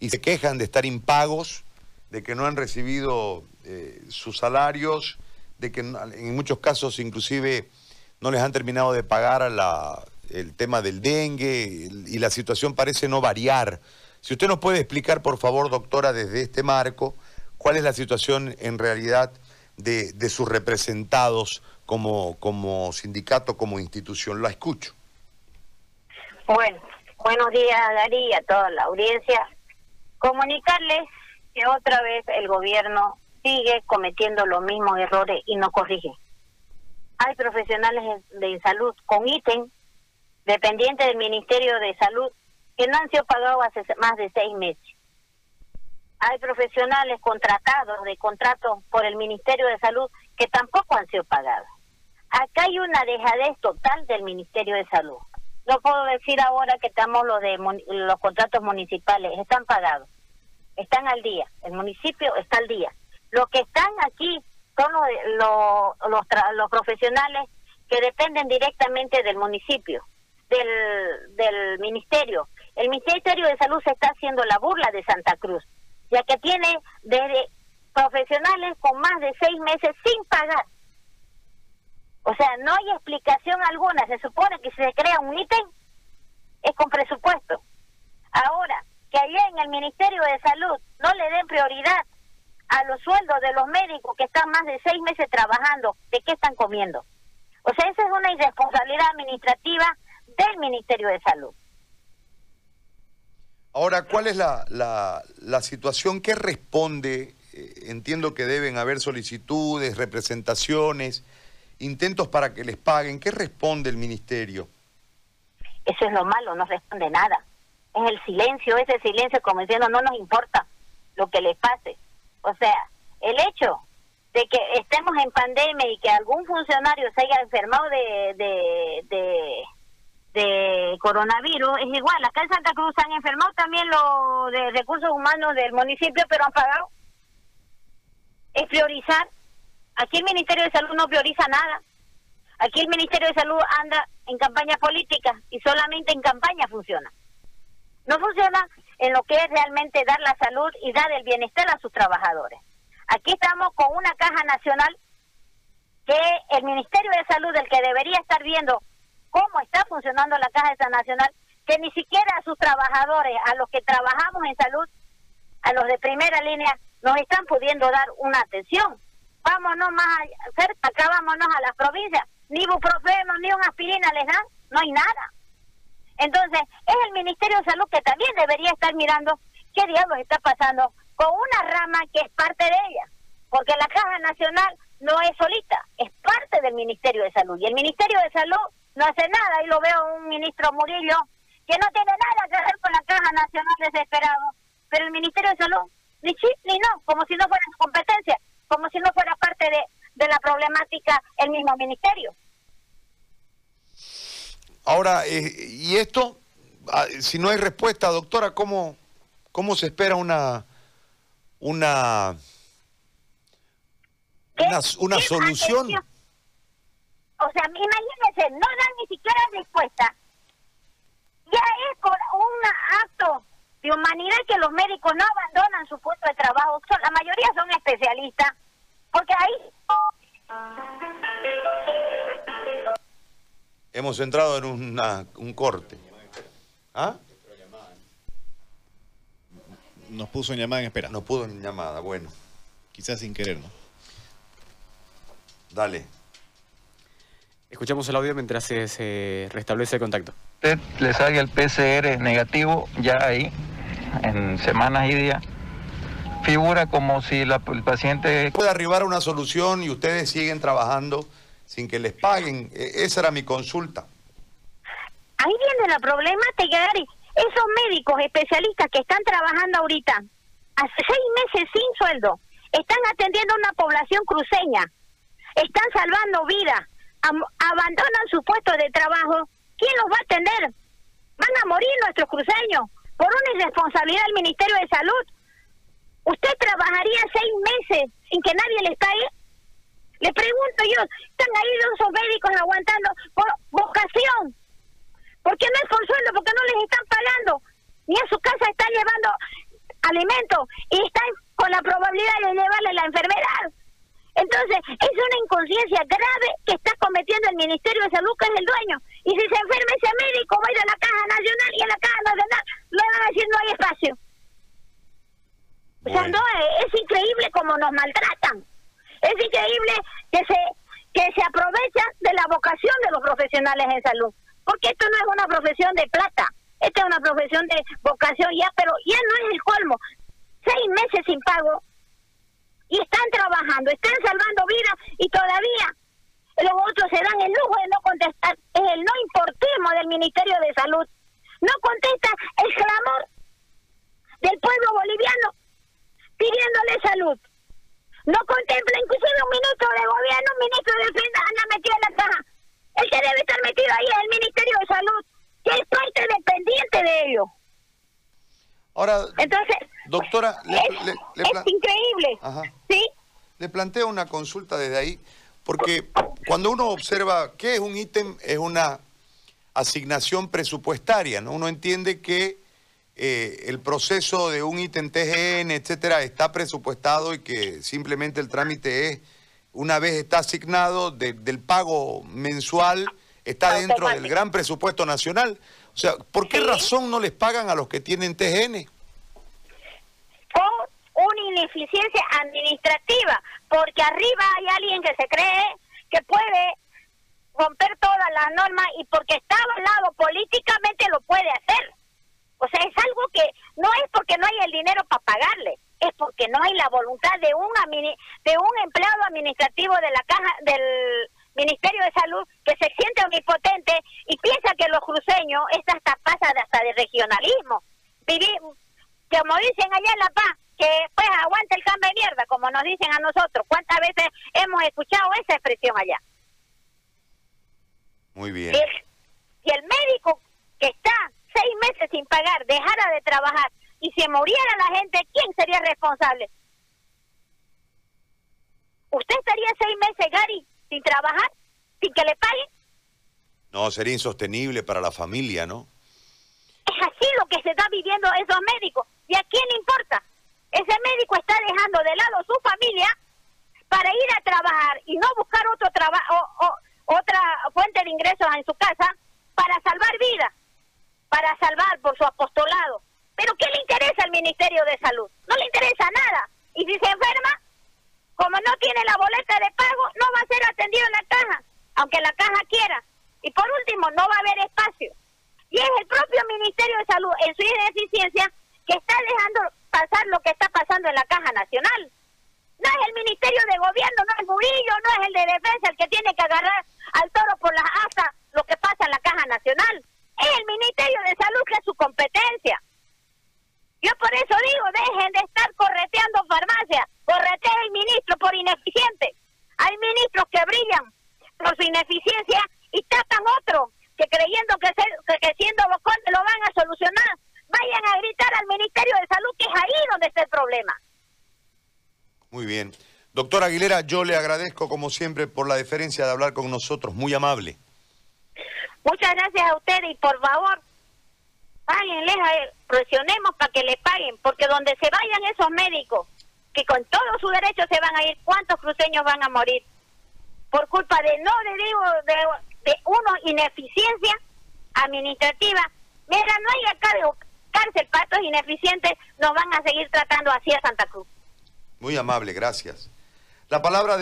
y se quejan de estar impagos, de que no han recibido eh, sus salarios, de que en muchos casos inclusive no les han terminado de pagar el tema del dengue y la situación parece no variar. Si usted nos puede explicar, por favor, doctora, desde este marco, cuál es la situación en realidad de, sus representados como, como sindicato, como institución. La escucho. Bueno, buenos días, Darí, a toda la audiencia. Comunicarles que otra vez el gobierno sigue cometiendo los mismos errores y no corrige hay profesionales de salud con ítem dependientes del Ministerio de Salud que no han sido pagados hace más de seis meses. Hay profesionales contratados de contratos por el Ministerio de Salud que tampoco han sido pagados. Acá hay una dejadez total del Ministerio de Salud. No puedo decir ahora que estamos los de los contratos municipales, están pagados, están al día, el municipio está al día. Los que están aquí son los, los, los, profesionales que dependen directamente del municipio, del, del ministerio. El Ministerio de Salud se está haciendo la burla de Santa Cruz, ya que tiene desde profesionales con más de seis meses sin pagar. O sea, no hay explicación alguna. Se supone que si se crea un ítem es con presupuesto. Ahora, que allá en el Ministerio de Salud no le den prioridad a los sueldos de los médicos que están más de seis meses trabajando, ¿de qué están comiendo? O sea, esa es una irresponsabilidad administrativa del Ministerio de Salud. Ahora, ¿cuál es la, la, situación que responde? Eh, entiendo que deben haber solicitudes, representaciones, intentos para que les paguen. ¿Qué responde el Ministerio? Eso es lo malo, no responde nada. Es el silencio, ese silencio como diciendo no nos importa lo que les pase. O sea, el hecho de que estemos en pandemia y que algún funcionario se haya enfermado de, de, coronavirus es igual. Acá en Santa Cruz han enfermado también los de recursos humanos del municipio, pero han pagado. Es priorizar. Aquí el Ministerio de Salud no prioriza nada. Aquí el Ministerio de Salud anda en campaña política y solamente en campaña funciona. No funciona en lo que es realmente dar la salud y dar el bienestar a sus trabajadores. Aquí estamos con una caja nacional que el Ministerio de Salud, el que debería estar viendo cómo está funcionando la caja nacional, que ni siquiera a sus trabajadores, a los que trabajamos en salud, a los de primera línea, nos están pudiendo dar una atención. Vámonos más cerca, acá vámonos a las provincias, ni ibuprofeno, ni una aspirina les dan, no hay nada. Entonces, es el Ministerio de Salud que también debería estar mirando qué diablos está pasando con una rama que es parte de ella, porque la Caja Nacional no es solita, es parte del Ministerio de Salud. Y el Ministerio de Salud no hace nada, y lo veo un ministro Murillo que no tiene nada que hacer con la Caja Nacional desesperado, pero el Ministerio de Salud ni sí ni no, como si no fuera su competencia, como si no fuera parte de, de la problemática el mismo ministerio. Ahora, eh, ¿y esto? Ah, si no hay respuesta, doctora, ¿cómo, cómo se espera una una una, solución? O sea, imagínense, no dan ni siquiera respuesta. Ya es por un acto de humanidad que los médicos no abandonan su puesto de trabajo. la mayoría son especialistas, porque ahí hemos entrado en un corte. ¿Ah? Nos puso en llamada en espera. Nos puso en llamada, bueno. Quizás sin querer, ¿no? Dale. Escuchamos el audio mientras se, restablece el contacto. Usted le salga el PCR negativo ya ahí, en semanas y días. Figura como si la, el paciente... Puede arribar a una solución y ustedes siguen trabajando sin que les paguen. E, esa era mi consulta. Ahí viene la problemática, Gary. Esos médicos especialistas que están trabajando ahorita, hace seis meses sin sueldo, están atendiendo a una población cruceña, están salvando vidas, abandonan su puesto de trabajo. ¿Quién los va a atender? Van a morir nuestros cruceños por una irresponsabilidad del Ministerio de Salud. ¿Usted trabajaría seis meses sin que nadie le pague? Yo, están ahí esos médicos aguantando por vocación. ¿Por qué no es por sueldo? Porque no les están pagando. Ni a su casa están llevando alimentos y están con la probabilidad de llevarle la enfermedad. Entonces, es una inconsciencia grave que está cometiendo el Ministerio de Salud, que es el dueño. Y si se enferma ese médico, va a ir a la Caja Nacional y en la Caja Nacional le van a decir no hay espacio. O sea, Bueno. no, es, es increíble como nos maltratan. Es increíble que se que se aprovechan de la vocación de los profesionales en salud. Porque esto no es una profesión de plata, esta es una profesión de vocación ya, pero ya no es el colmo. Seis meses sin pago y están trabajando, están salvando vidas y todavía los otros se dan el lujo de no contestar. Es el no importismo del Ministerio de Salud. No contesta el clamor del pueblo boliviano pidiéndole salud. No contempla inclusive un ministro de gobierno, un ministro de defensa anda metido en la caja. El que debe estar metido ahí es el Ministerio de Salud, que es parte dependiente de ello. Ahora, Entonces, doctora, le, es, le- le es pla- increíble. Ajá. ¿Sí? le planteo una consulta desde ahí, porque cuando uno observa qué es un ítem, es una asignación presupuestaria, ¿no? Uno entiende que eh, el proceso de un ítem TGN, etcétera, está presupuestado y que simplemente el trámite es, una vez está asignado, de- del pago mensual, está dentro del gran presupuesto nacional. O sea, ¿por qué Sí. razón no les pagan a los que tienen TGN? Por una ineficiencia administrativa, porque arriba hay alguien que se cree que puede romper todas las normas y porque está avalado políticamente lo puede hacer. O sea, es algo que no es porque no hay el dinero para pagarle, es porque no hay la voluntad de un de un empleado administrativo de la caja del Ministerio de Salud que se siente omnipotente y piensa que los cruceños es hasta pasa de, hasta de regionalismo. Viví, como dicen allá en La Paz, que pues aguanta el cambio de mierda, como nos dicen a nosotros. ¿Cuántas veces hemos escuchado esa expresión allá? Muy bien. Si el, si el médico que está meses sin pagar dejara de trabajar y se muriera la gente, ¿quién sería responsable? ¿Usted estaría seis meses, Gary, sin trabajar, sin que le paguen? No, sería insostenible para la familia, ¿no? Es así lo que se está viviendo esos médicos. ¿Y a quién le importa? Ese médico está dejando de lado su familia para ir a trabajar y no buscar otro trabajo otra fuente de ingresos en su casa para salvar vidas, para salvar por su apostolado. Pero ¿qué le interesa al Ministerio de Salud? No le interesa nada. Y si se enferma, como no tiene la boleta de pago, no va a ser atendido en la caja, aunque la caja quiera. Y por último, no va a haber espacio. Y es el propio Ministerio de Salud, en su ineficiencia, que está dejando pasar lo que está pasando en la Caja Nacional. No es el Ministerio de Gobierno, no es Murillo, no es el de Defensa el que tiene que agarrar al toro por las asas lo que pasa en la Caja Nacional. Es el Ministerio de Salud que es su competencia. Yo por eso digo, dejen de estar correteando farmacias, corretea el ministro por ineficiente. Hay ministros que brillan por su ineficiencia y tapan otro que creyendo que, se- que siendo bocones lo van a solucionar. Vayan a gritar al Ministerio de Salud que es ahí donde está el problema. Muy bien. Doctor Aguilera, yo le agradezco como siempre por la deferencia de hablar con nosotros, muy amable. Muchas gracias a ustedes y por favor, páguenles, presionemos para que le paguen, porque donde se vayan esos médicos, que con todos sus derechos se van a ir, ¿cuántos cruceños van a morir? Por culpa de, no le digo, de, de uno, ineficiencia administrativa. Mira, no hay acá de cárcel para estos ineficientes, nos van a seguir tratando así a Santa Cruz. Muy amable, gracias. La palabra de